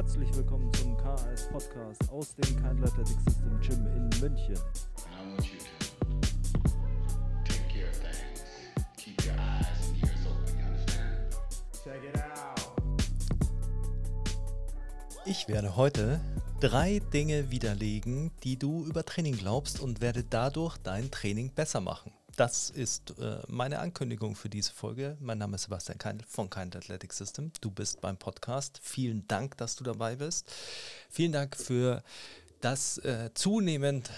Herzlich willkommen zum KAS Podcast aus dem Kindle Athletic System Gym in München. Ich werde heute drei Dinge widerlegen, die du über Training glaubst und werde dadurch dein Training besser machen. Das ist äh, meine Ankündigung für diese Folge. Mein Name ist Sebastian Keindl von Kind Athletic System. Du bist beim Podcast. Vielen Dank, dass du dabei bist. Vielen Dank für das äh, zunehmend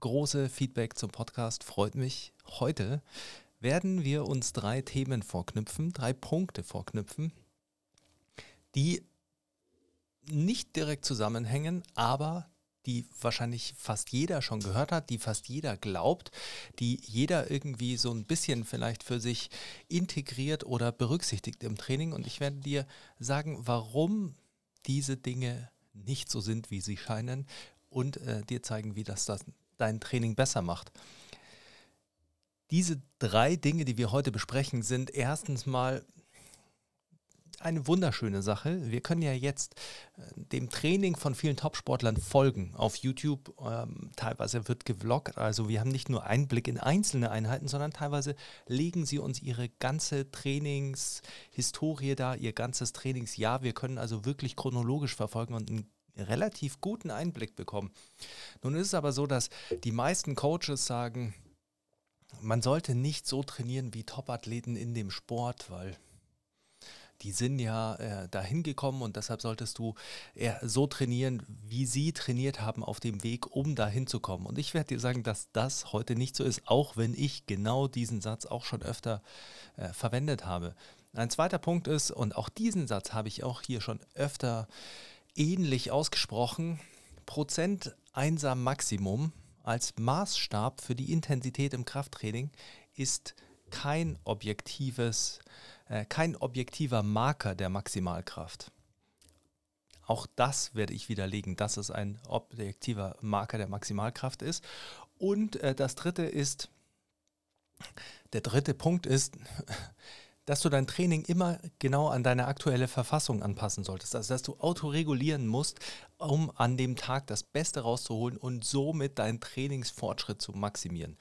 große Feedback zum Podcast. Freut mich. Heute werden wir uns drei Themen vorknüpfen, drei Punkte vorknüpfen, die nicht direkt zusammenhängen, aber die wahrscheinlich fast jeder schon gehört hat, die fast jeder glaubt, die jeder irgendwie so ein bisschen vielleicht für sich integriert oder berücksichtigt im Training. Und ich werde dir sagen, warum diese Dinge nicht so sind, wie sie scheinen und äh, dir zeigen, wie das, das dein Training besser macht. Diese drei Dinge, die wir heute besprechen, sind erstens mal eine wunderschöne Sache. Wir können ja jetzt äh, dem Training von vielen Topsportlern folgen auf YouTube. Ähm, teilweise wird gevloggt. Also wir haben nicht nur Einblick in einzelne Einheiten, sondern teilweise legen sie uns ihre ganze Trainingshistorie da, ihr ganzes Trainingsjahr. Wir können also wirklich chronologisch verfolgen und einen relativ guten Einblick bekommen. Nun ist es aber so, dass die meisten Coaches sagen, man sollte nicht so trainieren wie Topathleten in dem Sport, weil die sind ja äh, dahin gekommen und deshalb solltest du eher so trainieren, wie sie trainiert haben auf dem Weg, um dahin zu kommen. Und ich werde dir sagen, dass das heute nicht so ist, auch wenn ich genau diesen Satz auch schon öfter äh, verwendet habe. Ein zweiter Punkt ist, und auch diesen Satz habe ich auch hier schon öfter ähnlich ausgesprochen, Prozent einsam Maximum als Maßstab für die Intensität im Krafttraining ist kein objektives, äh, kein objektiver Marker der Maximalkraft. Auch das werde ich widerlegen, dass es ein objektiver Marker der Maximalkraft ist. Und äh, das dritte ist, der dritte Punkt ist, dass du dein Training immer genau an deine aktuelle Verfassung anpassen solltest. Also dass du autoregulieren musst, um an dem Tag das Beste rauszuholen und somit deinen Trainingsfortschritt zu maximieren.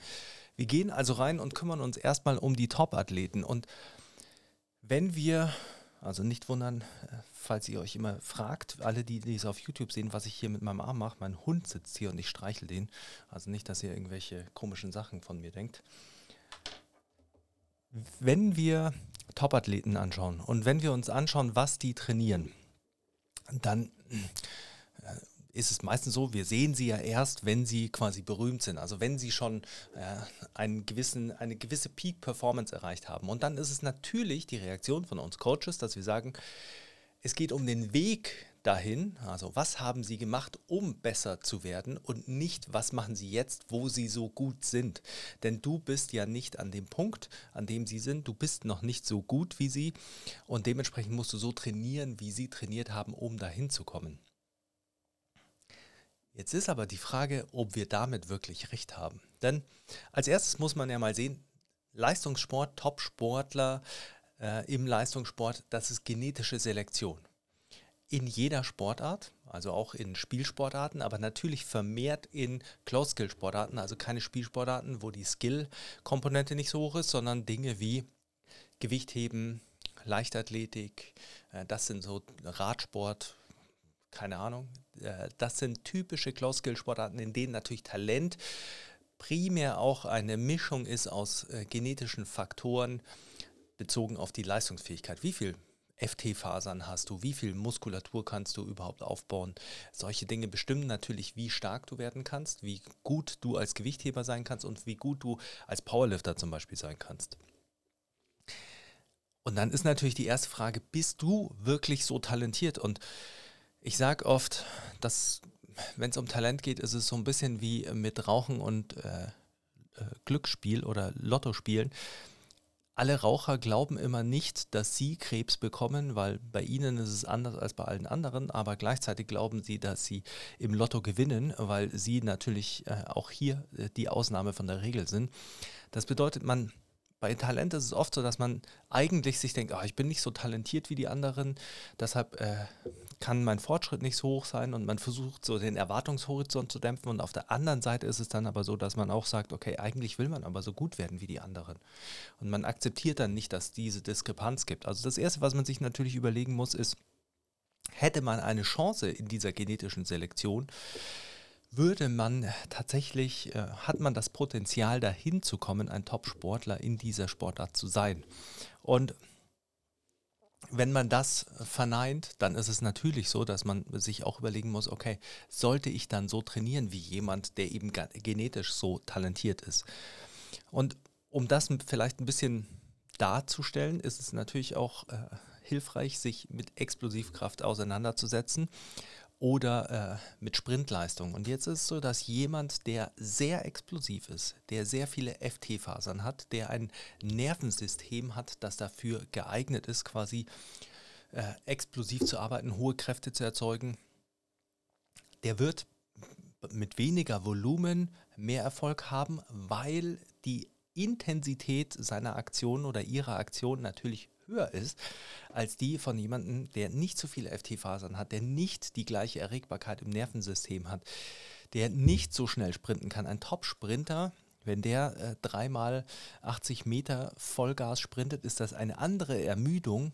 Wir gehen also rein und kümmern uns erstmal um die Top-Athleten. Und wenn wir, also nicht wundern, äh, falls ihr euch immer fragt, alle, die dies auf YouTube sehen, was ich hier mit meinem Arm mache, mein Hund sitzt hier und ich streichel den. Also nicht, dass ihr irgendwelche komischen Sachen von mir denkt. Wenn wir Top-Athleten anschauen und wenn wir uns anschauen, was die trainieren, dann ist es meistens so, wir sehen sie ja erst, wenn sie quasi berühmt sind, also wenn sie schon äh, gewissen, eine gewisse Peak-Performance erreicht haben. Und dann ist es natürlich die Reaktion von uns Coaches, dass wir sagen, es geht um den Weg dahin, also was haben Sie gemacht, um besser zu werden und nicht, was machen Sie jetzt, wo Sie so gut sind. Denn du bist ja nicht an dem Punkt, an dem Sie sind, du bist noch nicht so gut wie Sie und dementsprechend musst du so trainieren, wie Sie trainiert haben, um dahin zu kommen. Jetzt ist aber die Frage, ob wir damit wirklich recht haben. Denn als erstes muss man ja mal sehen, Leistungssport, Top-Sportler äh, im Leistungssport, das ist genetische Selektion. In jeder Sportart, also auch in Spielsportarten, aber natürlich vermehrt in Close-Skill-Sportarten, also keine Spielsportarten, wo die Skill-Komponente nicht so hoch ist, sondern Dinge wie Gewichtheben, Leichtathletik, äh, das sind so Radsport, keine Ahnung. Äh, das sind typische Close-Skill-Sportarten, in denen natürlich Talent primär auch eine Mischung ist aus äh, genetischen Faktoren bezogen auf die Leistungsfähigkeit. Wie viel FT-Fasern hast du, wie viel Muskulatur kannst du überhaupt aufbauen. Solche Dinge bestimmen natürlich, wie stark du werden kannst, wie gut du als Gewichtheber sein kannst und wie gut du als Powerlifter zum Beispiel sein kannst. Und dann ist natürlich die erste Frage, bist du wirklich so talentiert? Und ich sage oft, dass wenn es um Talent geht, ist es so ein bisschen wie mit Rauchen und äh, äh, Glücksspiel oder Lottospielen. Alle Raucher glauben immer nicht, dass sie Krebs bekommen, weil bei ihnen ist es anders als bei allen anderen, aber gleichzeitig glauben sie, dass sie im Lotto gewinnen, weil sie natürlich äh, auch hier äh, die Ausnahme von der Regel sind. Das bedeutet, man bei Talent ist es oft so, dass man eigentlich sich denkt, ah, ich bin nicht so talentiert wie die anderen, deshalb äh, kann mein Fortschritt nicht so hoch sein und man versucht so den Erwartungshorizont zu dämpfen und auf der anderen Seite ist es dann aber so, dass man auch sagt, okay, eigentlich will man aber so gut werden wie die anderen und man akzeptiert dann nicht, dass diese Diskrepanz gibt. Also das Erste, was man sich natürlich überlegen muss, ist, hätte man eine Chance in dieser genetischen Selektion, würde man tatsächlich, äh, hat man das Potenzial dahin zu kommen, ein Top-Sportler in dieser Sportart zu sein. Und wenn man das verneint, dann ist es natürlich so, dass man sich auch überlegen muss, okay, sollte ich dann so trainieren wie jemand, der eben genetisch so talentiert ist? Und um das vielleicht ein bisschen darzustellen, ist es natürlich auch äh, hilfreich, sich mit Explosivkraft auseinanderzusetzen oder äh, mit Sprintleistung. Und jetzt ist es so, dass jemand, der sehr explosiv ist, der sehr viele FT-Fasern hat, der ein Nervensystem hat, das dafür geeignet ist, quasi äh, explosiv zu arbeiten, hohe Kräfte zu erzeugen, der wird mit weniger Volumen mehr Erfolg haben, weil die Intensität seiner Aktion oder ihrer Aktion natürlich höher ist als die von jemandem, der nicht so viele FT-Fasern hat, der nicht die gleiche Erregbarkeit im Nervensystem hat, der nicht so schnell sprinten kann. Ein Top-Sprinter, wenn der äh, dreimal 80 Meter Vollgas sprintet, ist das eine andere Ermüdung,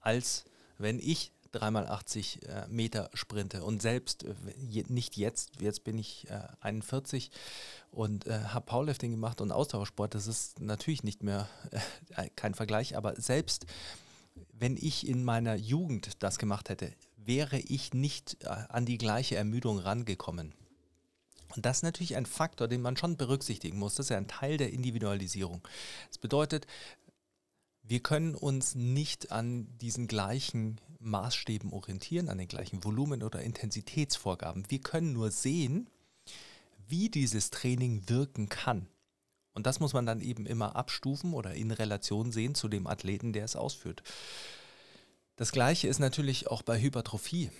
als wenn ich dreimal 80 äh, Meter sprinte. Und selbst äh, je, nicht jetzt, jetzt bin ich äh, 41 und äh, habe Powerlifting gemacht und Ausdauersport, das ist natürlich nicht mehr äh, kein Vergleich, aber selbst wenn ich in meiner Jugend das gemacht hätte, wäre ich nicht äh, an die gleiche Ermüdung rangekommen. Und das ist natürlich ein Faktor, den man schon berücksichtigen muss. Das ist ja ein Teil der Individualisierung. Das bedeutet, wir können uns nicht an diesen gleichen Maßstäben orientieren, an den gleichen Volumen oder Intensitätsvorgaben. Wir können nur sehen, wie dieses Training wirken kann. Und das muss man dann eben immer abstufen oder in Relation sehen zu dem Athleten, der es ausführt. Das gleiche ist natürlich auch bei Hypertrophie.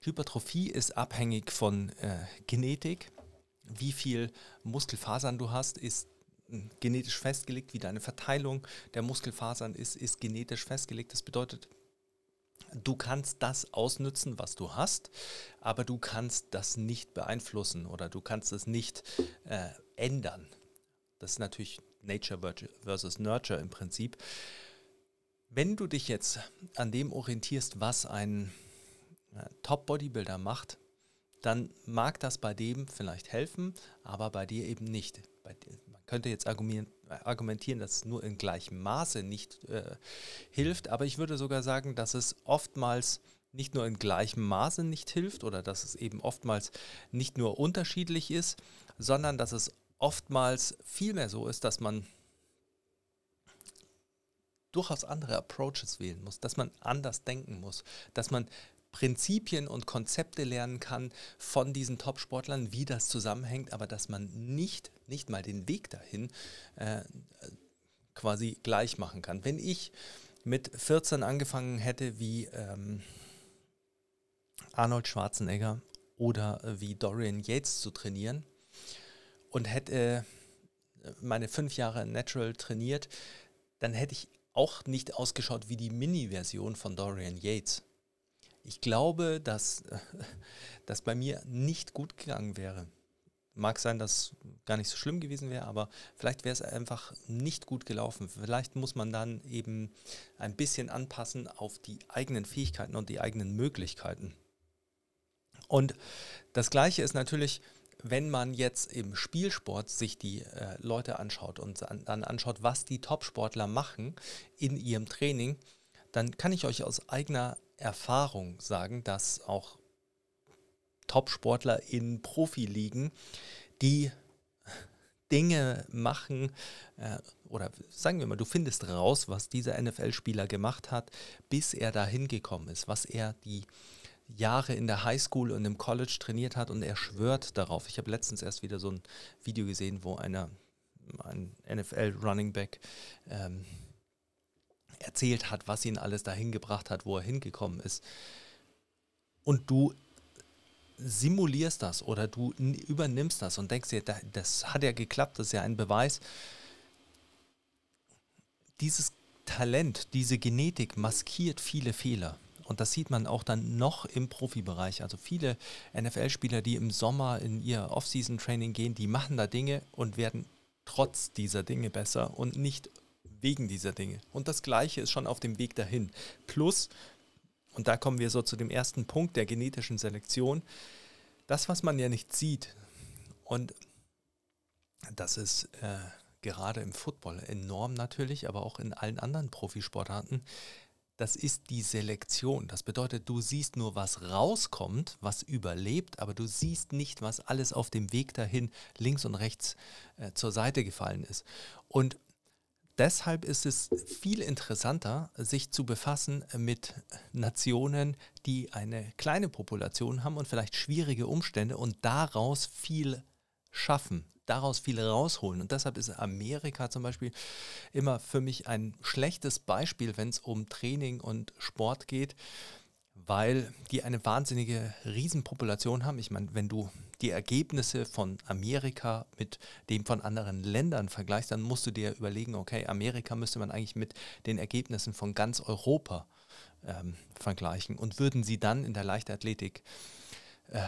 Hypertrophie ist abhängig von äh, Genetik. Wie viel Muskelfasern du hast, ist hm, genetisch festgelegt, wie deine Verteilung der Muskelfasern ist, ist genetisch festgelegt. Das bedeutet, du kannst das ausnützen, was du hast, aber du kannst das nicht beeinflussen oder du kannst es nicht äh, ändern. Das ist natürlich Nature versus Nurture im Prinzip. Wenn du dich jetzt an dem orientierst, was ein äh, Top-Bodybuilder macht, dann mag das bei dem vielleicht helfen, aber bei dir eben nicht. Bei, man könnte jetzt argumentieren, dass es nur in gleichem Maße nicht äh, hilft, aber ich würde sogar sagen, dass es oftmals nicht nur in gleichem Maße nicht hilft oder dass es eben oftmals nicht nur unterschiedlich ist, sondern dass es oftmals vielmehr so ist, dass man durchaus andere Approaches wählen muss, dass man anders denken muss, dass man Prinzipien und Konzepte lernen kann von diesen Top-Sportlern, wie das zusammenhängt, aber dass man nicht, nicht mal den Weg dahin äh, quasi gleich machen kann. Wenn ich mit 14 angefangen hätte wie ähm, Arnold Schwarzenegger oder wie Dorian Yates zu trainieren und hätte meine fünf Jahre Natural trainiert, dann hätte ich auch nicht ausgeschaut wie die Mini-Version von Dorian Yates ich glaube, dass das bei mir nicht gut gegangen wäre. Mag sein, dass gar nicht so schlimm gewesen wäre, aber vielleicht wäre es einfach nicht gut gelaufen. Vielleicht muss man dann eben ein bisschen anpassen auf die eigenen Fähigkeiten und die eigenen Möglichkeiten. Und das Gleiche ist natürlich, wenn man jetzt im Spielsport sich die äh, Leute anschaut und an, dann anschaut, was die Topsportler machen in ihrem Training, dann kann ich euch aus eigener Erfahrung sagen, dass auch Top-Sportler in Profiligen, die Dinge machen, äh, oder sagen wir mal, du findest raus, was dieser NFL-Spieler gemacht hat, bis er da hingekommen ist, was er die Jahre in der Highschool und im College trainiert hat und er schwört darauf. Ich habe letztens erst wieder so ein Video gesehen, wo einer, ein NFL-Running Back ähm, erzählt hat, was ihn alles dahin gebracht hat, wo er hingekommen ist. Und du simulierst das oder du übernimmst das und denkst dir, das hat ja geklappt, das ist ja ein Beweis. dieses Talent, diese Genetik maskiert viele Fehler. Und das sieht man auch dann noch im Profibereich. Also viele NFL-Spieler, die im Sommer in ihr Off-Season-Training gehen, die machen da Dinge und werden trotz dieser Dinge besser und nicht wegen dieser Dinge. Und das Gleiche ist schon auf dem Weg dahin. Plus, und da kommen wir so zu dem ersten Punkt der genetischen Selektion, das, was man ja nicht sieht, und das ist äh, gerade im Football enorm natürlich, aber auch in allen anderen Profisportarten, das ist die Selektion. Das bedeutet, du siehst nur, was rauskommt, was überlebt, aber du siehst nicht, was alles auf dem Weg dahin links und rechts äh, zur Seite gefallen ist. Und deshalb ist es viel interessanter, sich zu befassen mit Nationen, die eine kleine Population haben und vielleicht schwierige Umstände und daraus viel schaffen, daraus viel rausholen. Und deshalb ist Amerika zum Beispiel immer für mich ein schlechtes Beispiel, wenn es um Training und Sport geht, weil die eine wahnsinnige Riesenpopulation haben. Ich meine, wenn du die Ergebnisse von Amerika mit dem von anderen Ländern vergleichst, dann musst du dir überlegen, okay, Amerika müsste man eigentlich mit den Ergebnissen von ganz Europa ähm, vergleichen. Und würden sie dann in der Leichtathletik äh,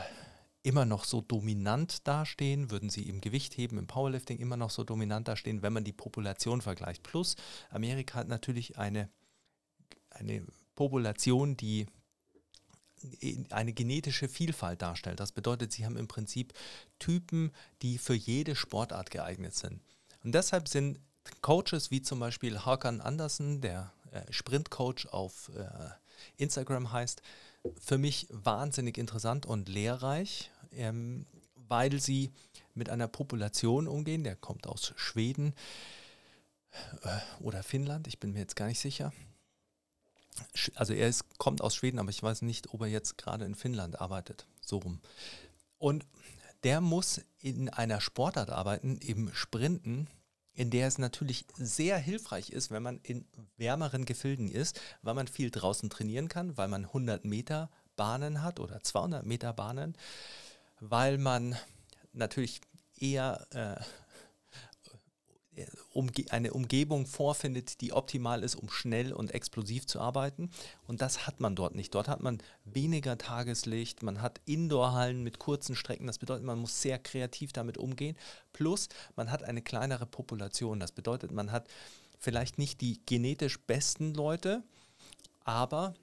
immer noch so dominant dastehen, würden sie im Gewichtheben, im Powerlifting immer noch so dominant dastehen, wenn man die Population vergleicht. Plus, Amerika hat natürlich eine, eine Population, die eine genetische Vielfalt darstellt. Das bedeutet, sie haben im Prinzip Typen, die für jede Sportart geeignet sind. Und deshalb sind Coaches wie zum Beispiel Hakan Andersen, der äh, Sprintcoach auf äh, Instagram heißt, für mich wahnsinnig interessant und lehrreich, ähm, weil sie mit einer Population umgehen, der kommt aus Schweden äh, oder Finnland, ich bin mir jetzt gar nicht sicher. Also er ist, kommt aus Schweden, aber ich weiß nicht, ob er jetzt gerade in Finnland arbeitet. So rum. Und der muss in einer Sportart arbeiten, im Sprinten, in der es natürlich sehr hilfreich ist, wenn man in wärmeren Gefilden ist, weil man viel draußen trainieren kann, weil man 100 Meter Bahnen hat oder 200 Meter Bahnen, weil man natürlich eher äh, umge eine Umgebung vorfindet, die optimal ist, um schnell und explosiv zu arbeiten. Und das hat man dort nicht. Dort hat man weniger Tageslicht, man hat Indoorhallen mit kurzen Strecken. Das bedeutet, man muss sehr kreativ damit umgehen. Plus, man hat eine kleinere Population. Das bedeutet, man hat vielleicht nicht die genetisch besten Leute, aber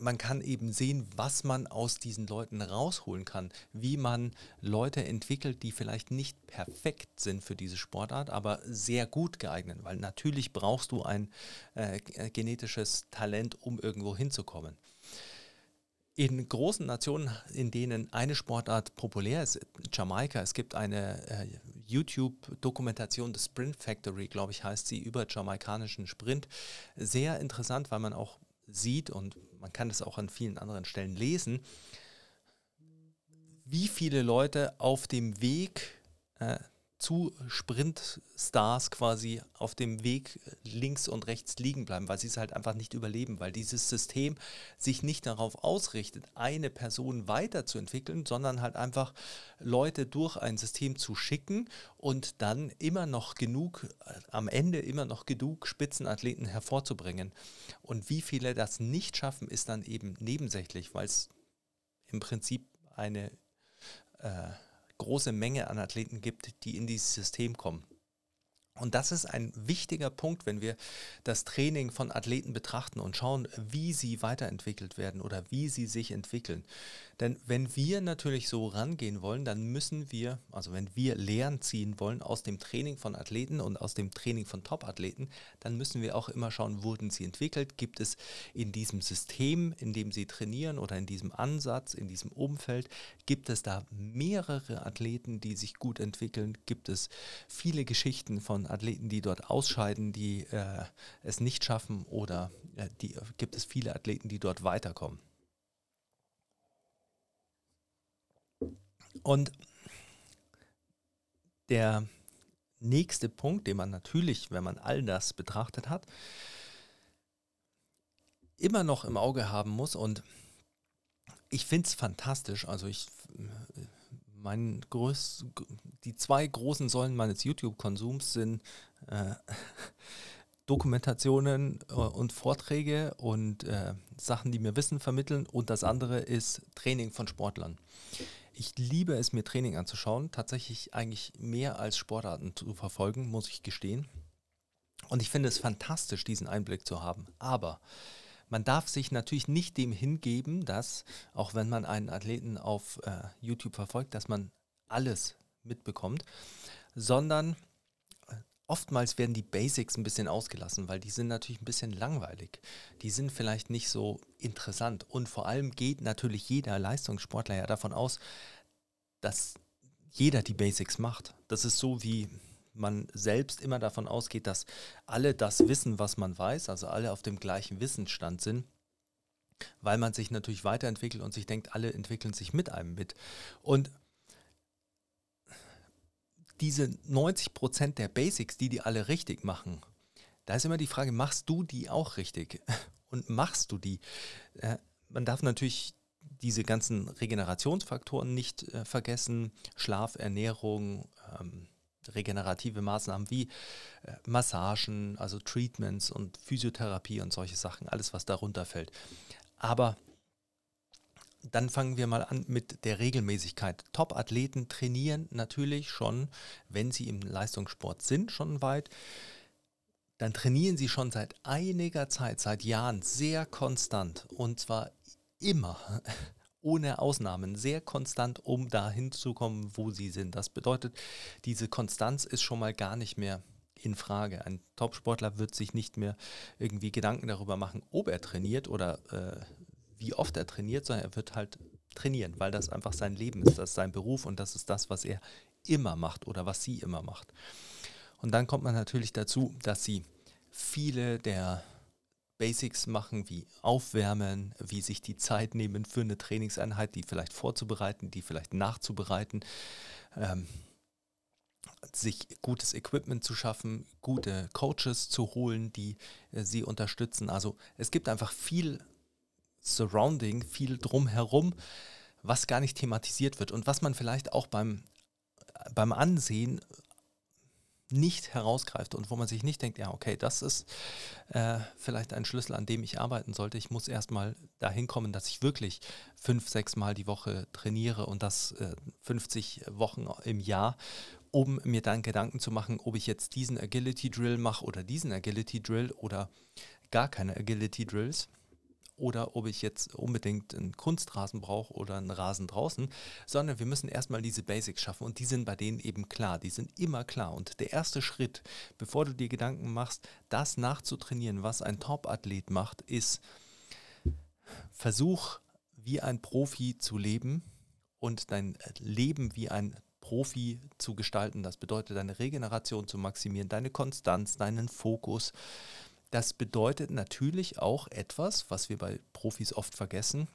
man kann eben sehen, was man aus diesen Leuten rausholen kann, wie man Leute entwickelt, die vielleicht nicht perfekt sind für diese Sportart, aber sehr gut geeignet, weil natürlich brauchst du ein äh, genetisches Talent, um irgendwo hinzukommen. In großen Nationen, in denen eine Sportart populär ist, Jamaika, es gibt eine äh, YouTube-Dokumentation des Sprint Factory, glaube ich, heißt sie, über jamaikanischen Sprint. Sehr interessant, weil man auch sieht und man kann es auch an vielen anderen Stellen lesen, wie viele Leute auf dem Weg äh, zu Sprintstars quasi auf dem Weg links und rechts liegen bleiben, weil sie es halt einfach nicht überleben, weil dieses System sich nicht darauf ausrichtet, eine Person weiterzuentwickeln, sondern halt einfach Leute durch ein System zu schicken und dann immer noch genug, am Ende immer noch genug Spitzenathleten hervorzubringen. Und wie viele das nicht schaffen, ist dann eben nebensächlich, weil es im Prinzip eine äh, große Menge an Athleten gibt, die in dieses System kommen. Und das ist ein wichtiger Punkt, wenn wir das Training von Athleten betrachten und schauen, wie sie weiterentwickelt werden oder wie sie sich entwickeln. Denn wenn wir natürlich so rangehen wollen, dann müssen wir, also wenn wir Lehren ziehen wollen aus dem Training von Athleten und aus dem Training von Top-Athleten, dann müssen wir auch immer schauen, wurden sie entwickelt? Gibt es in diesem System, in dem sie trainieren oder in diesem Ansatz, in diesem Umfeld, gibt es da mehrere Athleten, die sich gut entwickeln? Gibt es viele Geschichten von Athleten, die dort ausscheiden, die äh, es nicht schaffen oder äh, die, gibt es viele Athleten, die dort weiterkommen? Und der nächste Punkt, den man natürlich, wenn man all das betrachtet hat, immer noch im Auge haben muss und ich finde es fantastisch. Also ich, mein größt, die zwei großen Säulen meines YouTube-Konsums sind äh, Dokumentationen äh, und Vorträge und äh, Sachen, die mir Wissen vermitteln. Und das andere ist Training von Sportlern. Ich liebe es, mir Training anzuschauen, tatsächlich eigentlich mehr als Sportarten zu verfolgen, muss ich gestehen. Und ich finde es fantastisch, diesen Einblick zu haben. Aber man darf sich natürlich nicht dem hingeben, dass, auch wenn man einen Athleten auf äh, YouTube verfolgt, dass man alles mitbekommt, sondern äh, oftmals werden die Basics ein bisschen ausgelassen, weil die sind natürlich ein bisschen langweilig. Die sind vielleicht nicht so interessant. Und vor allem geht natürlich jeder Leistungssportler ja davon aus, dass jeder die Basics macht. Das ist so wie man selbst immer davon ausgeht, dass alle das wissen, was man weiß, also alle auf dem gleichen Wissensstand sind, weil man sich natürlich weiterentwickelt und sich denkt, alle entwickeln sich mit einem mit. Und diese 90 Prozent der Basics, die die alle richtig machen, da ist immer die Frage, machst du die auch richtig? Und machst du die? Äh, man darf natürlich diese ganzen Regenerationsfaktoren nicht äh, vergessen, Schlaf, Ernährung, ähm, regenerative Maßnahmen wie äh, Massagen, also Treatments und Physiotherapie und solche Sachen, alles was darunter fällt. Aber dann fangen wir mal an mit der Regelmäßigkeit. Top-Athleten trainieren natürlich schon, wenn sie im Leistungssport sind, schon weit. Dann trainieren sie schon seit einiger Zeit, seit Jahren sehr konstant und zwar immer ohne Ausnahmen sehr konstant, um dahin zu kommen, wo sie sind. Das bedeutet, diese Konstanz ist schon mal gar nicht mehr in Frage. Ein Topsportler wird sich nicht mehr irgendwie Gedanken darüber machen, ob er trainiert oder äh, wie oft er trainiert, sondern er wird halt trainieren, weil das einfach sein Leben ist, das ist sein Beruf und das ist das, was er immer macht oder was sie immer macht. Und dann kommt man natürlich dazu, dass sie viele der Basics machen, wie Aufwärmen, wie sich die Zeit nehmen für eine Trainingseinheit, die vielleicht vorzubereiten, die vielleicht nachzubereiten, ähm, sich gutes Equipment zu schaffen, gute Coaches zu holen, die äh, sie unterstützen. Also es gibt einfach viel Surrounding, viel drumherum, was gar nicht thematisiert wird und was man vielleicht auch beim, beim Ansehen nicht herausgreift und wo man sich nicht denkt, ja, okay, das ist äh, vielleicht ein Schlüssel, an dem ich arbeiten sollte. Ich muss erstmal dahin kommen, dass ich wirklich fünf, sechs Mal die Woche trainiere und das äh, 50 Wochen im Jahr, um mir dann Gedanken zu machen, ob ich jetzt diesen Agility Drill mache oder diesen Agility Drill oder gar keine Agility Drills oder ob ich jetzt unbedingt einen Kunstrasen brauche oder einen Rasen draußen, sondern wir müssen erstmal diese Basics schaffen und die sind bei denen eben klar, die sind immer klar. Und der erste Schritt, bevor du dir Gedanken machst, das nachzutrainieren, was ein Top-Athlet macht, ist Versuch, wie ein Profi zu leben und dein Leben wie ein Profi zu gestalten. Das bedeutet, deine Regeneration zu maximieren, deine Konstanz, deinen Fokus, das bedeutet natürlich auch etwas, was wir bei Profis oft vergessen.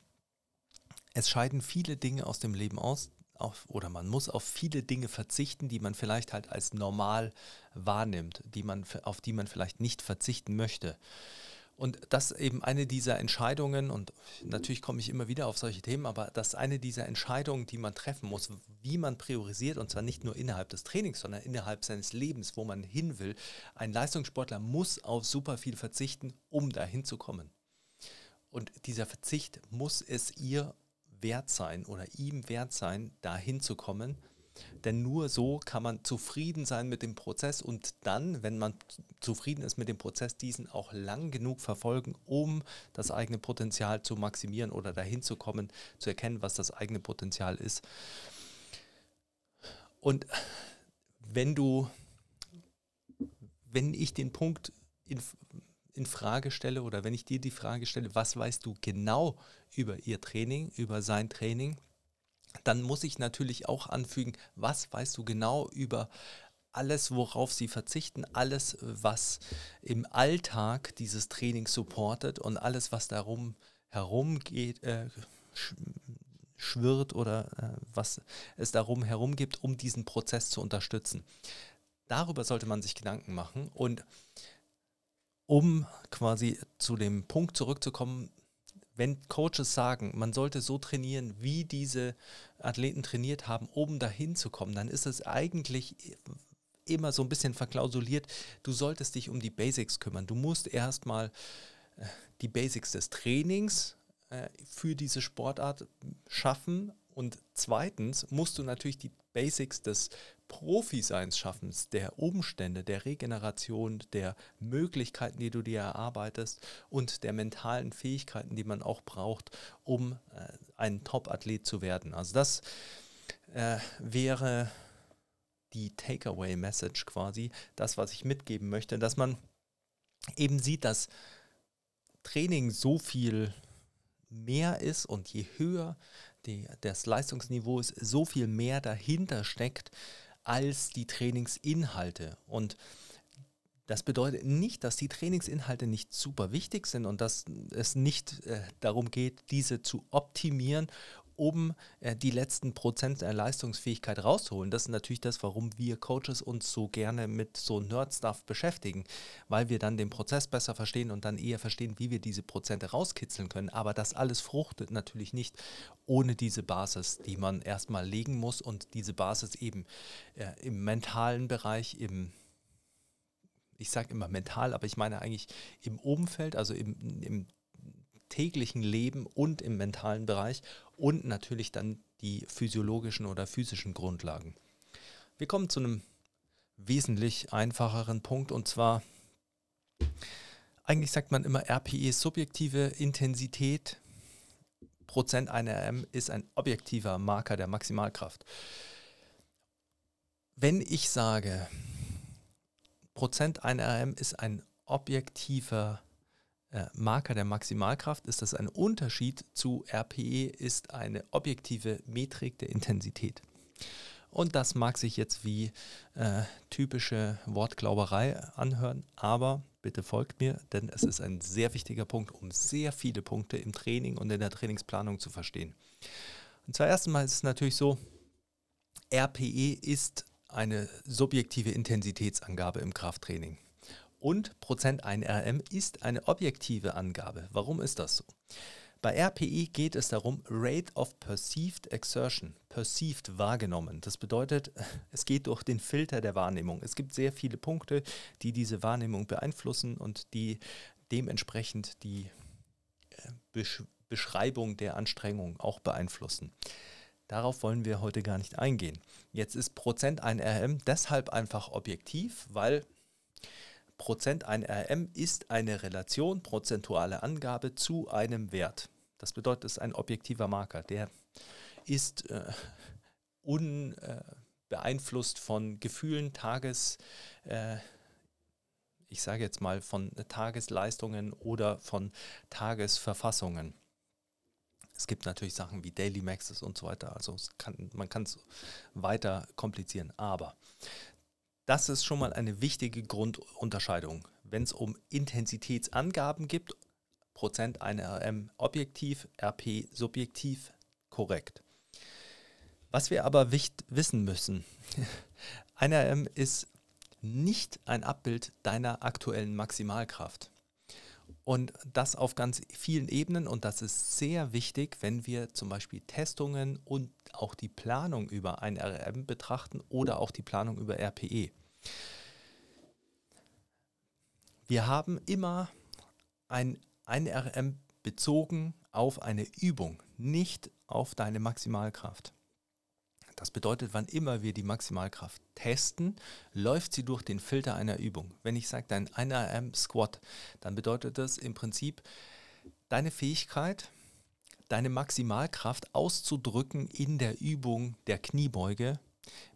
Es scheiden viele Dinge aus dem Leben aus, auf, oder man muss auf viele Dinge verzichten, die man vielleicht halt als normal wahrnimmt, die man, auf die man vielleicht nicht verzichten möchte. Und das eben eine dieser Entscheidungen, und natürlich komme ich immer wieder auf solche Themen, aber das ist eine dieser Entscheidungen, die man treffen muss, wie man priorisiert, und zwar nicht nur innerhalb des Trainings, sondern innerhalb seines Lebens, wo man hin will. Ein Leistungssportler muss auf super viel verzichten, um dahin zu kommen. Und dieser Verzicht muss es ihr wert sein oder ihm wert sein, dahin zu kommen denn nur so kann man zufrieden sein mit dem Prozess und dann, wenn man zufrieden ist mit dem Prozess, diesen auch lang genug verfolgen, um das eigene Potenzial zu maximieren oder dahin zu kommen, zu erkennen, was das eigene Potenzial ist. Und wenn du, wenn ich den Punkt in, in Frage stelle oder wenn ich dir die Frage stelle, was weißt du genau über ihr Training, über sein Training, dann muss ich natürlich auch anfügen, was weißt du genau über alles, worauf sie verzichten, alles, was im Alltag dieses Training supportet und alles, was darum herumgeht, äh, schwirrt oder äh, was es darum herum gibt, um diesen Prozess zu unterstützen. Darüber sollte man sich Gedanken machen und um quasi zu dem Punkt zurückzukommen, wenn Coaches sagen, man sollte so trainieren, wie diese Athleten trainiert haben, um dahin zu kommen, dann ist es eigentlich immer so ein bisschen verklausuliert, du solltest dich um die Basics kümmern. Du musst erstmal äh, die Basics des Trainings äh, für diese Sportart schaffen und zweitens musst du natürlich die Basics des Profiseins schaffens, der Umstände, der Regeneration, der Möglichkeiten, die du dir erarbeitest und der mentalen Fähigkeiten, die man auch braucht, um äh, ein Top-Athlet zu werden. Also das äh, wäre die Takeaway-Message quasi, das, was ich mitgeben möchte, dass man eben sieht, dass Training so viel mehr ist und je höher die, das Leistungsniveau ist, so viel mehr dahinter steckt als die Trainingsinhalte. Und das bedeutet nicht, dass die Trainingsinhalte nicht super wichtig sind und dass es nicht äh, darum geht, diese zu optimieren um äh, die letzten Prozent der Leistungsfähigkeit rauszuholen. Das ist natürlich das, warum wir Coaches uns so gerne mit so Nerd-Stuff beschäftigen, weil wir dann den Prozess besser verstehen und dann eher verstehen, wie wir diese Prozente rauskitzeln können. Aber das alles fruchtet natürlich nicht ohne diese Basis, die man erstmal legen muss und diese Basis eben äh, im mentalen Bereich, im ich sage immer mental, aber ich meine eigentlich im Umfeld, also im, im täglichen Leben und im mentalen Bereich und natürlich dann die physiologischen oder physischen Grundlagen. Wir kommen zu einem wesentlich einfacheren Punkt und zwar, eigentlich sagt man immer RPE subjektive Intensität. Prozent einer RM ist ein objektiver Marker der Maximalkraft. Wenn ich sage, Prozent einer RM ist ein objektiver Marker der Maximalkraft ist das ein Unterschied zu RPE, ist eine objektive Metrik der Intensität. Und das mag sich jetzt wie äh, typische Wortglauberei anhören, aber bitte folgt mir, denn es ist ein sehr wichtiger Punkt, um sehr viele Punkte im Training und in der Trainingsplanung zu verstehen. Und zwar erstmal ist es natürlich so, RPE ist eine subjektive Intensitätsangabe im Krafttraining und Prozent ein RM ist eine objektive Angabe. Warum ist das so? Bei RPE geht es darum, Rate of Perceived Exertion, perceived wahrgenommen. Das bedeutet, es geht durch den Filter der Wahrnehmung. Es gibt sehr viele Punkte, die diese Wahrnehmung beeinflussen und die dementsprechend die äh, Besch Beschreibung der Anstrengung auch beeinflussen. Darauf wollen wir heute gar nicht eingehen. Jetzt ist Prozent ein RM deshalb einfach objektiv, weil Prozent ein RM ist eine Relation, prozentuale Angabe zu einem Wert. Das bedeutet, es ist ein objektiver Marker. Der ist äh, unbeeinflusst äh, von Gefühlen, Tages, äh, ich sage jetzt mal von Tagesleistungen oder von Tagesverfassungen. Es gibt natürlich Sachen wie Daily Maxes und so weiter, also kann, man kann es weiter komplizieren. Aber das ist schon mal eine wichtige Grundunterscheidung. Wenn es um Intensitätsangaben gibt, Prozent einer RM objektiv, RP subjektiv, korrekt. Was wir aber wissen müssen, ein RM ist nicht ein Abbild deiner aktuellen Maximalkraft. Und das auf ganz vielen Ebenen und das ist sehr wichtig, wenn wir zum Beispiel Testungen und auch die Planung über ein RM betrachten oder auch die Planung über RPE. Wir haben immer ein, ein RM bezogen auf eine Übung, nicht auf deine Maximalkraft. Das bedeutet, wann immer wir die Maximalkraft testen, läuft sie durch den Filter einer Übung. Wenn ich sage, dein 1RM Squat, dann bedeutet das im Prinzip deine Fähigkeit, deine Maximalkraft auszudrücken in der Übung der Kniebeuge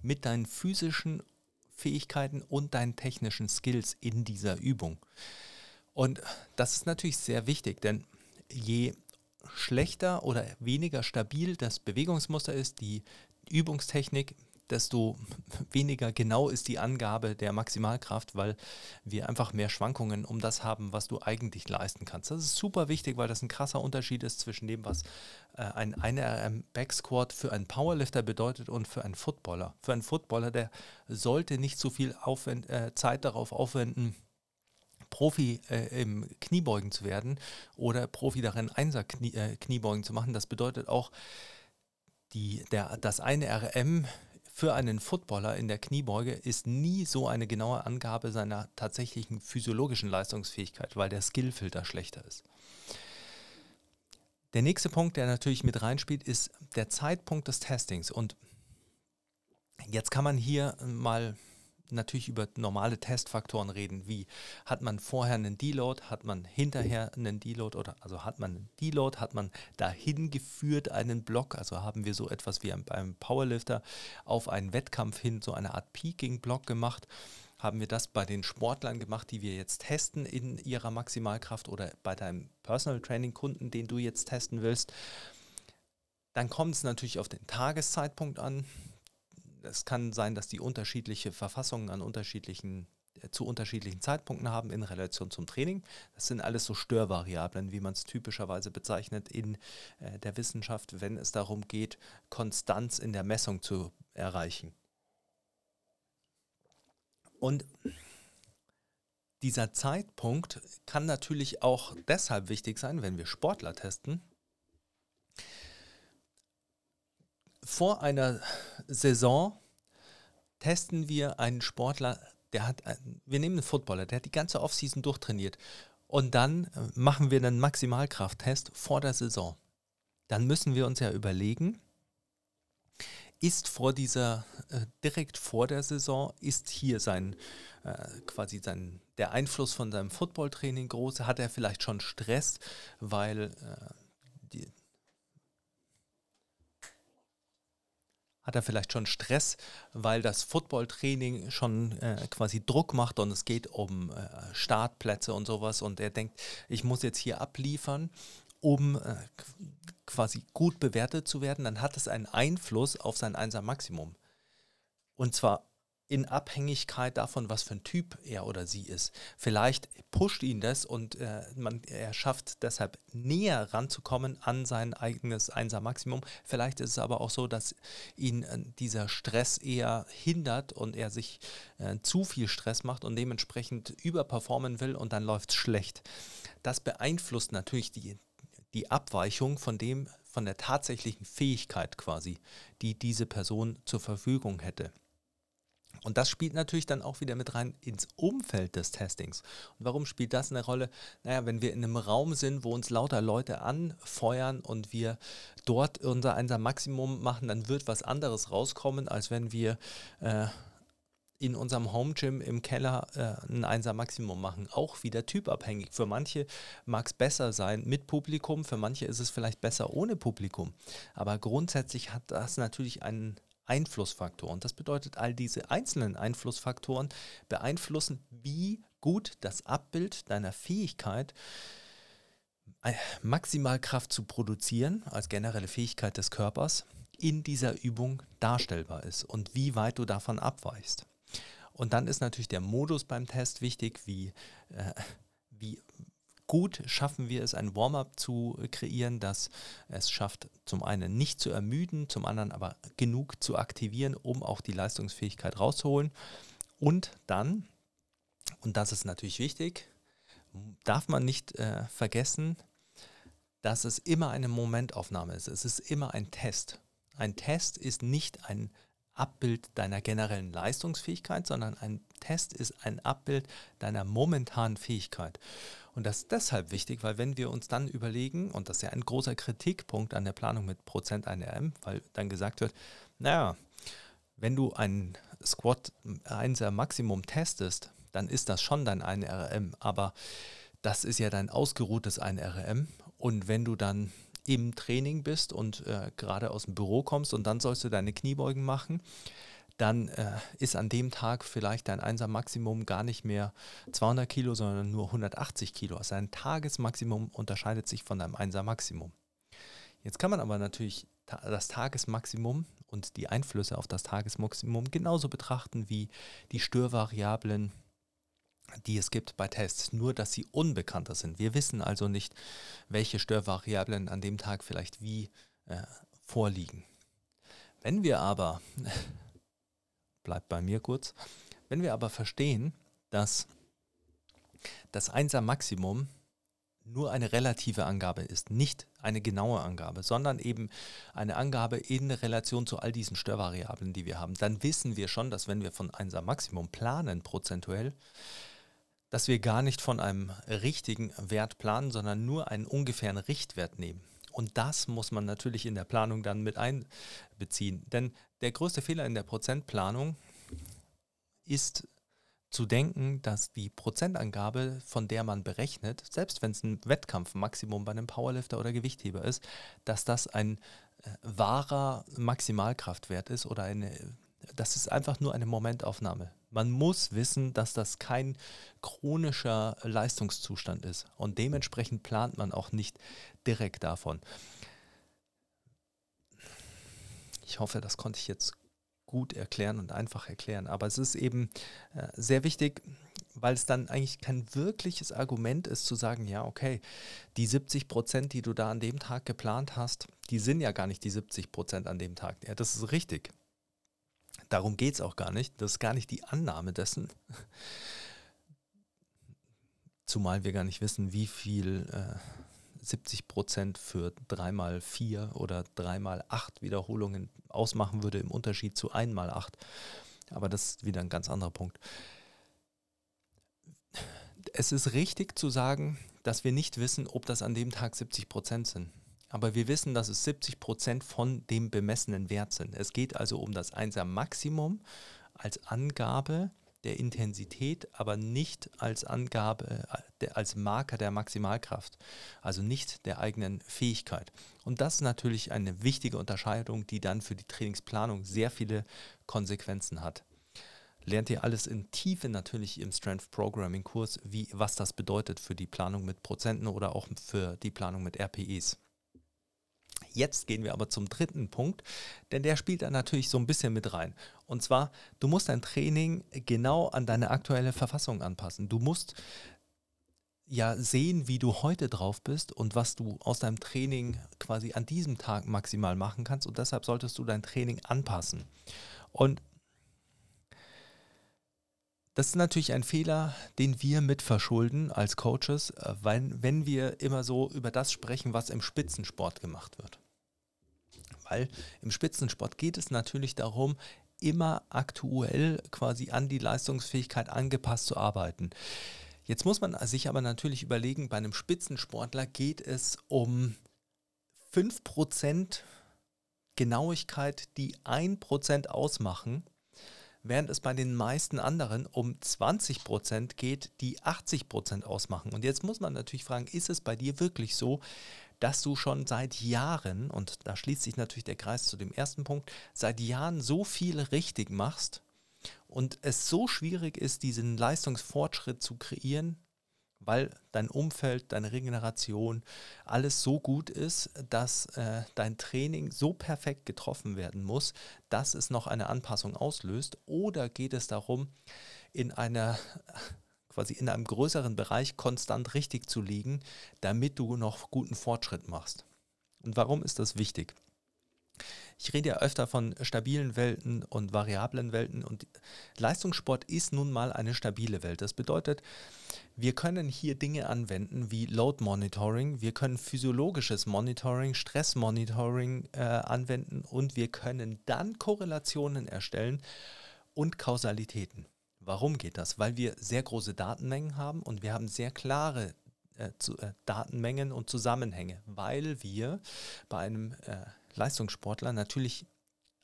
mit deinen physischen Fähigkeiten und deinen technischen Skills in dieser Übung. Und das ist natürlich sehr wichtig, denn je schlechter oder weniger stabil das Bewegungsmuster ist, die Übungstechnik, desto weniger genau ist die Angabe der Maximalkraft, weil wir einfach mehr Schwankungen um das haben, was du eigentlich leisten kannst. Das ist super wichtig, weil das ein krasser Unterschied ist zwischen dem, was äh, ein 1RM Backsquat für einen Powerlifter bedeutet und für einen Footballer. Für einen Footballer, der sollte nicht so viel Aufwend, äh, Zeit darauf aufwenden, Profi äh, im Kniebeugen zu werden oder Profi darin Einser -Knie, äh, Kniebeugen zu machen. Das bedeutet auch, die, der, das eine RM für einen Footballer in der Kniebeuge ist nie so eine genaue Angabe seiner tatsächlichen physiologischen Leistungsfähigkeit, weil der Skillfilter schlechter ist. Der nächste Punkt, der natürlich mit reinspielt, ist der Zeitpunkt des Testings. Und jetzt kann man hier mal natürlich über normale Testfaktoren reden, wie hat man vorher einen Deload, hat man hinterher einen Deload oder also hat man einen Deload, hat man dahin geführt einen Block, also haben wir so etwas wie beim Powerlifter auf einen Wettkampf hin so eine Art Peaking-Block gemacht. Haben wir das bei den Sportlern gemacht, die wir jetzt testen in ihrer Maximalkraft oder bei deinem Personal Training Kunden, den du jetzt testen willst? Dann kommt es natürlich auf den Tageszeitpunkt an es kann sein, dass die unterschiedliche Verfassungen an unterschiedlichen äh, zu unterschiedlichen Zeitpunkten haben in Relation zum Training. Das sind alles so Störvariablen, wie man es typischerweise bezeichnet in äh, der Wissenschaft, wenn es darum geht, Konstanz in der Messung zu erreichen. Und dieser Zeitpunkt kann natürlich auch deshalb wichtig sein, wenn wir Sportler testen, vor einer Saison testen wir einen Sportler, der hat, wir nehmen einen Footballer, der hat die ganze Offseason durchtrainiert und dann äh, machen wir einen Maximalkrafttest vor der Saison. Dann müssen wir uns ja überlegen, ist vor dieser, äh, direkt vor der Saison, ist hier sein, äh, quasi sein, der Einfluss von seinem Footballtraining groß? Hat er vielleicht schon Stress, weil äh, hat er vielleicht schon Stress, weil das Footballtraining schon äh, quasi Druck macht und es geht um äh, Startplätze und sowas und er denkt, ich muss jetzt hier abliefern, um äh, quasi gut bewertet zu werden, dann hat es einen Einfluss auf sein Einser Maximum. Und zwar in Abhängigkeit davon, was für ein Typ er oder sie ist. Vielleicht pusht ihn das und äh, man, er schafft deshalb näher ranzukommen an sein eigenes Einser Maximum. Vielleicht ist es aber auch so, dass ihn äh, dieser Stress eher hindert und er sich äh, zu viel Stress macht und dementsprechend überperformen will und dann läuft es schlecht. Das beeinflusst natürlich die, die Abweichung von dem, von der tatsächlichen Fähigkeit quasi, die diese Person zur Verfügung hätte. Und das spielt natürlich dann auch wieder mit rein ins Umfeld des Testings. Und warum spielt das eine Rolle? Naja, wenn wir in einem Raum sind, wo uns lauter Leute anfeuern und wir dort unser Einser Maximum machen, dann wird was anderes rauskommen, als wenn wir äh, in unserem Home Gym im Keller äh, ein Einser Maximum machen. Auch wieder typabhängig. Für manche mag es besser sein mit Publikum, für manche ist es vielleicht besser ohne Publikum. Aber grundsätzlich hat das natürlich einen Einflussfaktoren. Das bedeutet, all diese einzelnen Einflussfaktoren beeinflussen, wie gut das Abbild deiner Fähigkeit, äh, Maximalkraft zu produzieren, als generelle Fähigkeit des Körpers, in dieser Übung darstellbar ist und wie weit du davon abweichst. Und dann ist natürlich der Modus beim Test wichtig, wie, äh, wie gut schaffen wir es, ein Warm-up zu kreieren, das es schafft, zum einen nicht zu ermüden, zum anderen aber genug zu aktivieren, um auch die Leistungsfähigkeit rauszuholen. Und dann, und das ist natürlich wichtig, darf man nicht äh, vergessen, dass es immer eine Momentaufnahme ist. Es ist immer ein Test. Ein Test ist nicht ein Abbild deiner generellen Leistungsfähigkeit, sondern ein Test ist ein Abbild deiner momentanen Fähigkeit. Und das ist deshalb wichtig, weil wenn wir uns dann überlegen, und das ist ja ein großer Kritikpunkt an der Planung mit Prozent 1 RM, weil dann gesagt wird, naja, wenn du ein Squat 1er Maximum testest, dann ist das schon dein 1 RM, aber das ist ja dein ausgeruhtes 1 RM. Und wenn du dann im Training bist und äh, gerade aus dem Büro kommst und dann sollst du deine Kniebeugen machen, dann äh, ist an dem Tag vielleicht dein Einser-Maximum gar nicht mehr 200 Kilo, sondern nur 180 Kilo. Also dein Tagesmaximum unterscheidet sich von deinem Einser-Maximum. Jetzt kann man aber natürlich das Tagesmaximum und die Einflüsse auf das Tagesmaximum genauso betrachten wie die Störvariablen, die es gibt bei Tests, nur dass sie unbekannter sind. Wir wissen also nicht, welche Störvariablen an dem Tag vielleicht wie äh, vorliegen. Wenn wir aber bleibt bei mir kurz. Wenn wir aber verstehen, dass das Einser Maximum nur eine relative Angabe ist, nicht eine genaue Angabe, sondern eben eine Angabe in Relation zu all diesen Störvariablen, die wir haben, dann wissen wir schon, dass wenn wir von 1 Maximum planen, prozentuell, dass wir gar nicht von einem richtigen Wert planen, sondern nur einen ungefähren Richtwert nehmen. Und das muss man natürlich in der Planung dann mit einbeziehen. Denn der größte Fehler in der Prozentplanung ist zu denken, dass die Prozentangabe, von der man berechnet, selbst wenn es ein Wettkampfmaximum bei einem Powerlifter oder Gewichtheber ist, dass das ein äh, wahrer Maximalkraftwert ist oder eine, das ist einfach nur eine Momentaufnahme. Man muss wissen, dass das kein chronischer Leistungszustand ist und dementsprechend plant man auch nicht direkt davon. Ich hoffe, das konnte ich jetzt gut erklären und einfach erklären. Aber es ist eben äh, sehr wichtig, weil es dann eigentlich kein wirkliches Argument ist zu sagen, ja, okay, die 70 Prozent, die du da an dem Tag geplant hast, die sind ja gar nicht die 70 Prozent an dem Tag. Ja, das ist richtig. Darum geht es auch gar nicht. Das ist gar nicht die Annahme dessen. Zumal wir gar nicht wissen, wie viel äh, 70 Prozent für 3x4 oder 3x8 Wiederholungen ausmachen würde im Unterschied zu 1x8. Aber das ist wieder ein ganz anderer Punkt. Es ist richtig zu sagen, dass wir nicht wissen, ob das an dem Tag 70 Prozent sind. Aber wir wissen, dass es 70 Prozent von dem bemessenen Wert sind. Es geht also um das 1er Maximum als Angabe der Intensität, aber nicht als Angabe, äh, als Marker der Maximalkraft, also nicht der eigenen Fähigkeit. Und das ist natürlich eine wichtige Unterscheidung, die dann für die Trainingsplanung sehr viele Konsequenzen hat. Lernt ihr alles in Tiefe natürlich im Strength Programming Kurs, wie, was das bedeutet für die Planung mit Prozenten oder auch für die Planung mit RPEs. Jetzt gehen wir aber zum dritten Punkt, denn der spielt da natürlich so ein bisschen mit rein. Und zwar, du musst dein Training genau an deine aktuelle Verfassung anpassen. Du musst ja sehen, wie du heute drauf bist und was du aus deinem Training quasi an diesem Tag maximal machen kannst. Und deshalb solltest du dein Training anpassen. Und das ist natürlich ein Fehler, den wir mit verschulden als Coaches, äh, weil, wenn wir immer so über das sprechen, was im Spitzensport gemacht wird. Weil im Spitzensport geht es natürlich darum, immer aktuell quasi an die Leistungsfähigkeit angepasst zu arbeiten. Jetzt muss man sich aber natürlich überlegen, bei einem Spitzensportler geht es um 5% Genauigkeit, die 1% ausmachen während es bei den meisten anderen um 20 Prozent geht, die 80 Prozent ausmachen. Und jetzt muss man natürlich fragen, ist es bei dir wirklich so, dass du schon seit Jahren, und da schließt sich natürlich der Kreis zu dem ersten Punkt, seit Jahren so viel richtig machst und es so schwierig ist, diesen Leistungsfortschritt zu kreieren, weil dein Umfeld, deine Regeneration, alles so gut ist, dass äh, dein Training so perfekt getroffen werden muss, dass es noch eine Anpassung auslöst? Oder geht es darum, in einer quasi in einem größeren Bereich konstant richtig zu liegen, damit du noch guten Fortschritt machst? Und warum ist das wichtig? Ich rede ja öfter von stabilen Welten und variablen Welten und Leistungssport ist nun mal eine stabile Welt. Das bedeutet, wir können hier Dinge anwenden wie Load Monitoring, wir können physiologisches Monitoring, Stressmonitoring äh, anwenden und wir können dann Korrelationen erstellen und Kausalitäten. Warum geht das? Weil wir sehr große Datenmengen haben und wir haben sehr klare äh, zu, äh, Datenmengen und Zusammenhänge, weil wir bei einem äh, Leistungssportler natürlich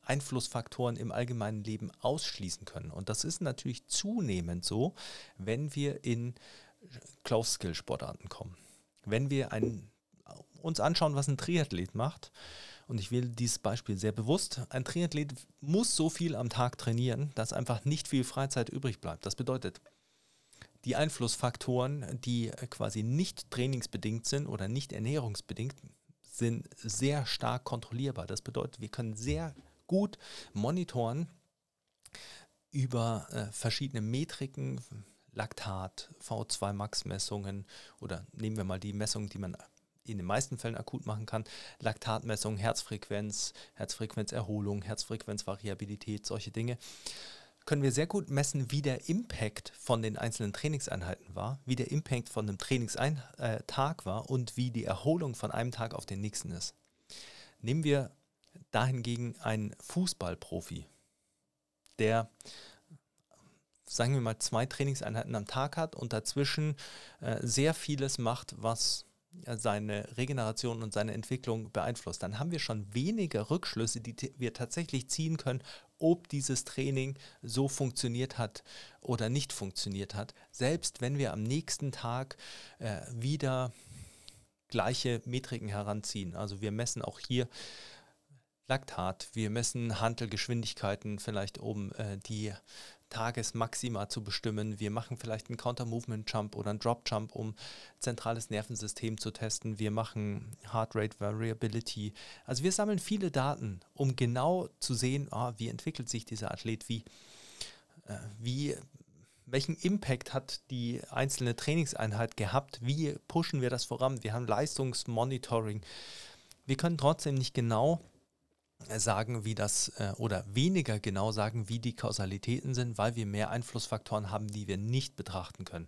Einflussfaktoren im allgemeinen Leben ausschließen können. Und das ist natürlich zunehmend so, wenn wir in Close-Skill-Sportarten kommen. Wenn wir ein, uns anschauen, was ein Triathlet macht, und ich wähle dieses Beispiel sehr bewusst, ein Triathlet muss so viel am Tag trainieren, dass einfach nicht viel Freizeit übrig bleibt. Das bedeutet, die Einflussfaktoren, die quasi nicht trainingsbedingt sind oder nicht ernährungsbedingt, sind sehr stark kontrollierbar. Das bedeutet, wir können sehr gut monitoren über äh, verschiedene Metriken, Laktat, V2 Max-Messungen oder nehmen wir mal die Messungen, die man in den meisten Fällen akut machen kann. Laktatmessung, Herzfrequenz, Herzfrequenzerholung, Herzfrequenzvariabilität, solche Dinge. Können wir sehr gut messen, wie der Impact von den einzelnen Trainingseinheiten war, wie der Impact von einem Trainingstag war und wie die Erholung von einem Tag auf den nächsten ist. Nehmen wir dahingegen einen Fußballprofi, der sagen wir mal, zwei Trainingseinheiten am Tag hat und dazwischen äh, sehr vieles macht, was seine Regeneration und seine Entwicklung beeinflusst, dann haben wir schon weniger Rückschlüsse, die wir tatsächlich ziehen können, ob dieses Training so funktioniert hat oder nicht funktioniert hat, selbst wenn wir am nächsten Tag äh, wieder gleiche Metriken heranziehen. Also wir messen auch hier Laktat, wir messen Handelgeschwindigkeiten, vielleicht um äh, die Tagesmaxima zu bestimmen. Wir machen vielleicht einen Counter-Movement-Jump oder einen Drop-Jump, um zentrales Nervensystem zu testen. Wir machen Heart Rate Variability. Also wir sammeln viele Daten, um genau zu sehen, ah, wie entwickelt sich dieser Athlet, wie, äh, wie welchen Impact hat die einzelne Trainingseinheit gehabt, wie pushen wir das voran. Wir haben Leistungsmonitoring. Wir können trotzdem nicht genau sagen, wie das äh, oder weniger genau sagen, wie die Kausalitäten sind, weil wir mehr Einflussfaktoren haben, die wir nicht betrachten können.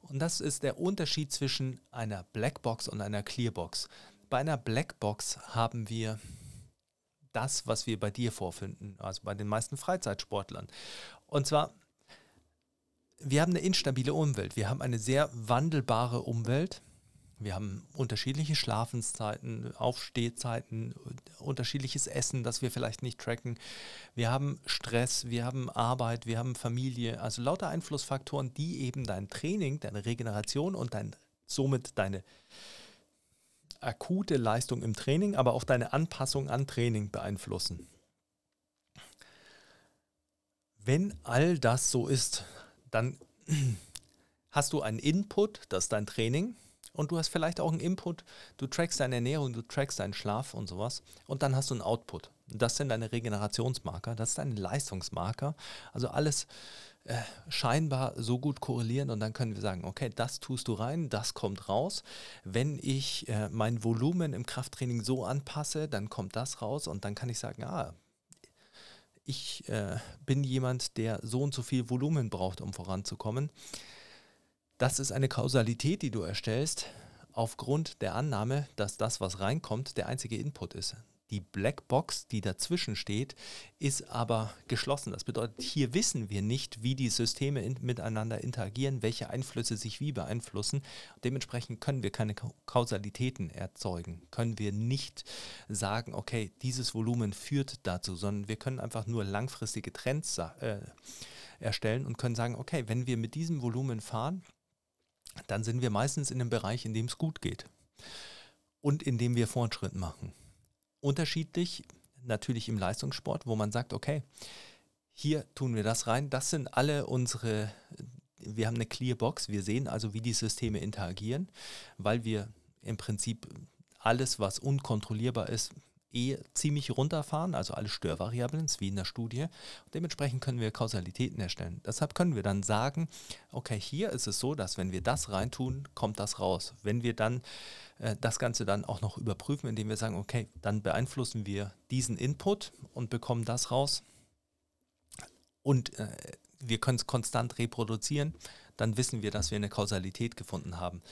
Und das ist der Unterschied zwischen einer Blackbox und einer Clearbox. Bei einer Blackbox haben wir das, was wir bei dir vorfinden, also bei den meisten Freizeitsportlern. Und zwar, wir haben eine instabile Umwelt, wir haben eine sehr wandelbare Umwelt wir haben unterschiedliche Schlafenszeiten, Aufstehzeiten, unterschiedliches Essen, das wir vielleicht nicht tracken. Wir haben Stress, wir haben Arbeit, wir haben Familie, also lauter Einflussfaktoren, die eben dein Training, deine Regeneration und dein, somit deine akute Leistung im Training, aber auch deine Anpassung an Training beeinflussen. Wenn all das so ist, dann hast du einen Input, das ist dein Training, und du hast vielleicht auch einen Input, du trackst deine Ernährung, du trackst deinen Schlaf und sowas und dann hast du einen Output. Das sind deine Regenerationsmarker, das ist dein Leistungsmarker. Also alles äh, scheinbar so gut korrelieren und dann können wir sagen, okay, das tust du rein, das kommt raus. Wenn ich äh, mein Volumen im Krafttraining so anpasse, dann kommt das raus und dann kann ich sagen, ah, ich äh, bin jemand, der so und so viel Volumen braucht, um voranzukommen. Das ist eine Kausalität, die du erstellst aufgrund der Annahme, dass das, was reinkommt, der einzige Input ist. Die Blackbox, die dazwischen steht, ist aber geschlossen. Das bedeutet, hier wissen wir nicht, wie die Systeme in, miteinander interagieren, welche Einflüsse sich wie beeinflussen. Dementsprechend können wir keine Kausalitäten erzeugen, können wir nicht sagen, okay, dieses Volumen führt dazu, sondern wir können einfach nur langfristige Trends äh, erstellen und können sagen, okay, wenn wir mit diesem Volumen fahren, dann sind wir meistens in einem Bereich, in dem es gut geht und in dem wir Fortschritt machen. Unterschiedlich natürlich im Leistungssport, wo man sagt, okay, hier tun wir das rein, das sind alle unsere, wir haben eine Clear Box, wir sehen also, wie die Systeme interagieren, weil wir im Prinzip alles, was unkontrollierbar ist, eh ziemlich runterfahren, also alle Störvariablen, wie in der Studie. Und dementsprechend können wir Kausalitäten erstellen. Deshalb können wir dann sagen, okay, hier ist es so, dass wenn wir das reintun, kommt das raus. Wenn wir dann äh, das Ganze dann auch noch überprüfen, indem wir sagen, okay, dann beeinflussen wir diesen Input und bekommen das raus. Und äh, wir können es konstant reproduzieren, dann wissen wir, dass wir eine Kausalität gefunden haben.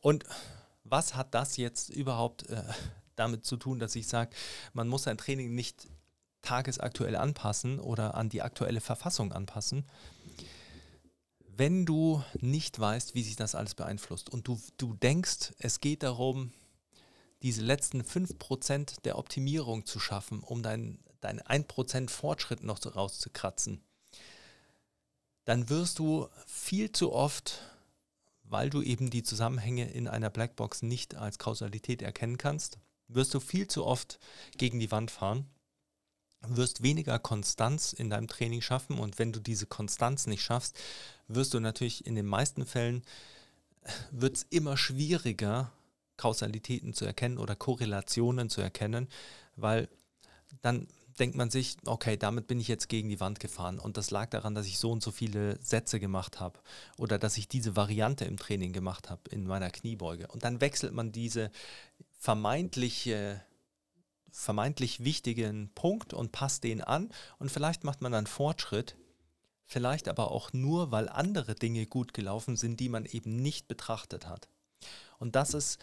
Und was hat das jetzt überhaupt äh, damit zu tun, dass ich sage, man muss sein Training nicht tagesaktuell anpassen oder an die aktuelle Verfassung anpassen. Wenn du nicht weißt, wie sich das alles beeinflusst und du, du denkst, es geht darum, diese letzten 5% der Optimierung zu schaffen, um deinen dein 1% Fortschritt noch rauszukratzen, dann wirst du viel zu oft, weil du eben die Zusammenhänge in einer Blackbox nicht als Kausalität erkennen kannst, wirst du viel zu oft gegen die Wand fahren, wirst weniger Konstanz in deinem Training schaffen und wenn du diese Konstanz nicht schaffst, wirst du natürlich in den meisten Fällen, wird es immer schwieriger, Kausalitäten zu erkennen oder Korrelationen zu erkennen, weil dann denkt man sich, okay, damit bin ich jetzt gegen die Wand gefahren und das lag daran, dass ich so und so viele Sätze gemacht habe oder dass ich diese Variante im Training gemacht habe in meiner Kniebeuge. Und dann wechselt man diese vermeintliche vermeintlich wichtigen Punkt und passt den an und vielleicht macht man dann Fortschritt, vielleicht aber auch nur, weil andere Dinge gut gelaufen sind, die man eben nicht betrachtet hat. Und das ist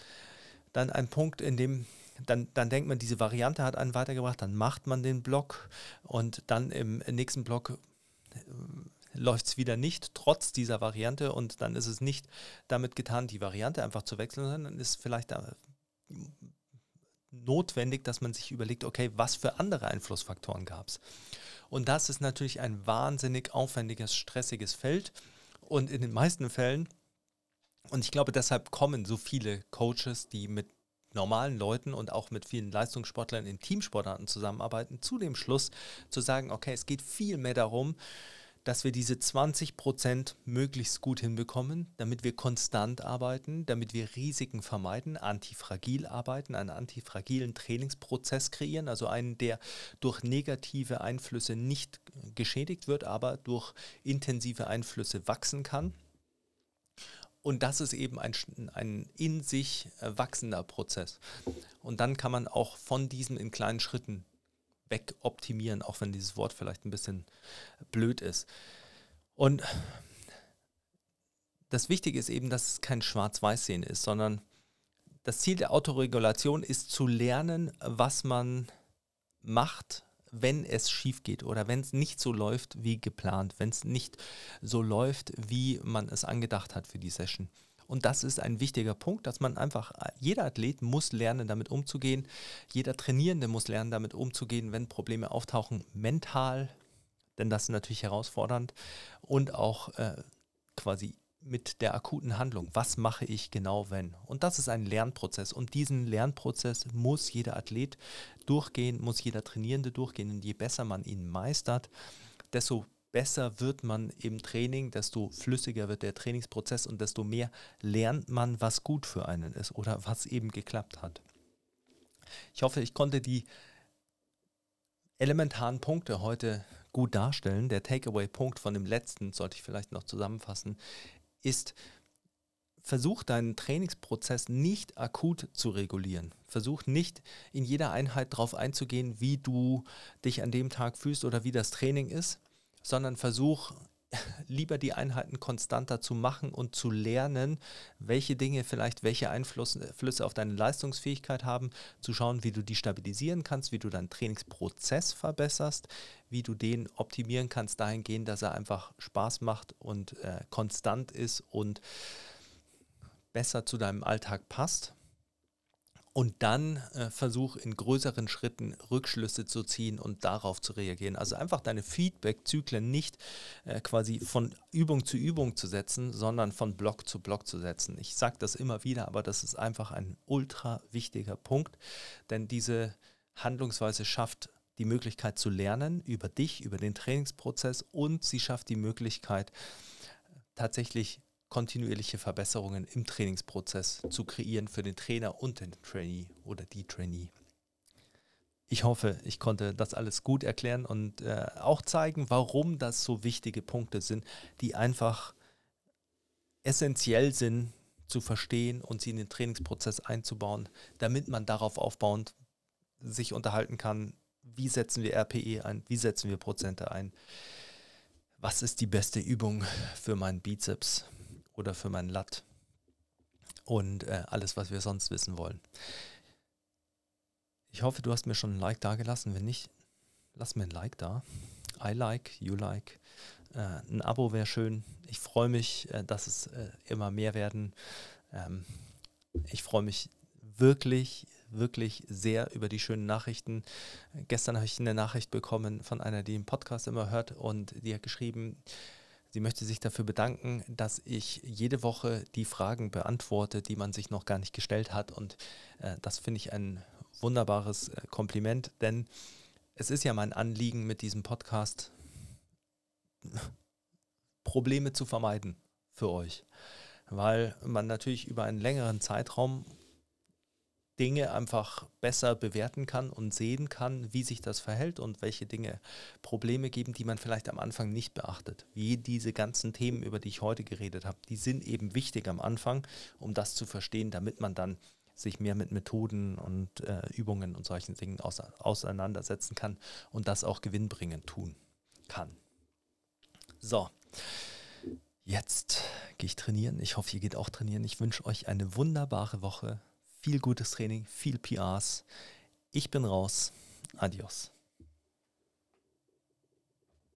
dann ein Punkt, in dem dann, dann denkt man, diese Variante hat einen weitergebracht, dann macht man den Block und dann im nächsten Block äh, läuft es wieder nicht, trotz dieser Variante und dann ist es nicht damit getan, die Variante einfach zu wechseln, sondern ist vielleicht notwendig, dass man sich überlegt, okay, was für andere Einflussfaktoren gab es. Und das ist natürlich ein wahnsinnig aufwendiges, stressiges Feld. Und in den meisten Fällen, und ich glaube, deshalb kommen so viele Coaches, die mit normalen Leuten und auch mit vielen Leistungssportlern in Teamsportarten zusammenarbeiten, zu dem Schluss zu sagen, okay, es geht viel mehr darum, dass wir diese 20 Prozent möglichst gut hinbekommen, damit wir konstant arbeiten, damit wir Risiken vermeiden, antifragil arbeiten, einen antifragilen Trainingsprozess kreieren, also einen, der durch negative Einflüsse nicht geschädigt wird, aber durch intensive Einflüsse wachsen kann. Und das ist eben ein, ein in sich wachsender Prozess. Und dann kann man auch von diesem in kleinen Schritten wegoptimieren, auch wenn dieses Wort vielleicht ein bisschen blöd ist. Und das Wichtige ist eben, dass es kein Schwarz-Weiß-Sehen ist, sondern das Ziel der Autoregulation ist zu lernen, was man macht, wenn es schief geht oder wenn es nicht so läuft wie geplant, wenn es nicht so läuft, wie man es angedacht hat für die Session. Und das ist ein wichtiger Punkt, dass man einfach, jeder Athlet muss lernen, damit umzugehen. Jeder Trainierende muss lernen, damit umzugehen, wenn Probleme auftauchen, mental, denn das ist natürlich herausfordernd und auch äh, quasi mit der akuten Handlung. Was mache ich genau, wenn? Und das ist ein Lernprozess. Und diesen Lernprozess muss jeder Athlet durchgehen, muss jeder Trainierende durchgehen. Und je besser man ihn meistert, desto besser wird man im Training, desto flüssiger wird der Trainingsprozess und desto mehr lernt man, was gut für einen ist oder was eben geklappt hat. Ich hoffe, ich konnte die elementaren Punkte heute gut darstellen. Der Takeaway-Punkt von dem letzten, sollte ich vielleicht noch zusammenfassen, ist, versuch deinen Trainingsprozess nicht akut zu regulieren. Versuch nicht in jeder Einheit darauf einzugehen, wie du dich an dem Tag fühlst oder wie das Training ist, sondern versuch lieber die Einheiten konstanter zu machen und zu lernen, welche Dinge vielleicht welche Einflüsse auf deine Leistungsfähigkeit haben, zu schauen, wie du die stabilisieren kannst, wie du deinen Trainingsprozess verbesserst, wie du den optimieren kannst dahingehend, dass er einfach Spaß macht und äh, konstant ist und besser zu deinem Alltag passt und dann äh, versuch in größeren Schritten Rückschlüsse zu ziehen und darauf zu reagieren. Also einfach deine Feedback-Zyklen nicht äh, quasi von Übung zu Übung zu setzen, sondern von Block zu Block zu setzen. Ich sage das immer wieder, aber das ist einfach ein ultra wichtiger Punkt, denn diese Handlungsweise schafft die Möglichkeit zu lernen über dich, über den Trainingsprozess und sie schafft die Möglichkeit tatsächlich kontinuierliche Verbesserungen im Trainingsprozess zu kreieren für den Trainer und den Trainee oder die Trainee. Ich hoffe, ich konnte das alles gut erklären und äh, auch zeigen, warum das so wichtige Punkte sind, die einfach essentiell sind zu verstehen und sie in den Trainingsprozess einzubauen, damit man darauf aufbauend sich unterhalten kann, wie setzen wir RPE ein, wie setzen wir Prozente ein, was ist die beste Übung für meinen Bizeps, oder für mein Lat und äh, alles, was wir sonst wissen wollen. Ich hoffe, du hast mir schon ein Like da gelassen. Wenn nicht, lass mir ein Like da. I like, you like. Äh, ein Abo wäre schön. Ich freue mich, äh, dass es äh, immer mehr werden. Ähm, ich freue mich wirklich, wirklich sehr über die schönen Nachrichten. Gestern habe ich eine Nachricht bekommen von einer, die den Podcast immer hört und die hat geschrieben, Sie möchte sich dafür bedanken, dass ich jede Woche die Fragen beantworte, die man sich noch gar nicht gestellt hat. Und äh, das finde ich ein wunderbares äh, Kompliment, denn es ist ja mein Anliegen mit diesem Podcast, Probleme zu vermeiden für euch. Weil man natürlich über einen längeren Zeitraum Dinge einfach besser bewerten kann und sehen kann, wie sich das verhält und welche Dinge Probleme geben, die man vielleicht am Anfang nicht beachtet. Wie diese ganzen Themen, über die ich heute geredet habe, die sind eben wichtig am Anfang, um das zu verstehen, damit man dann sich mehr mit Methoden und äh, Übungen und solchen Dingen aus, auseinandersetzen kann und das auch gewinnbringend tun kann. So, jetzt gehe ich trainieren. Ich hoffe, ihr geht auch trainieren. Ich wünsche euch eine wunderbare Woche. Viel gutes Training, viel PRs. Ich bin raus. Adios.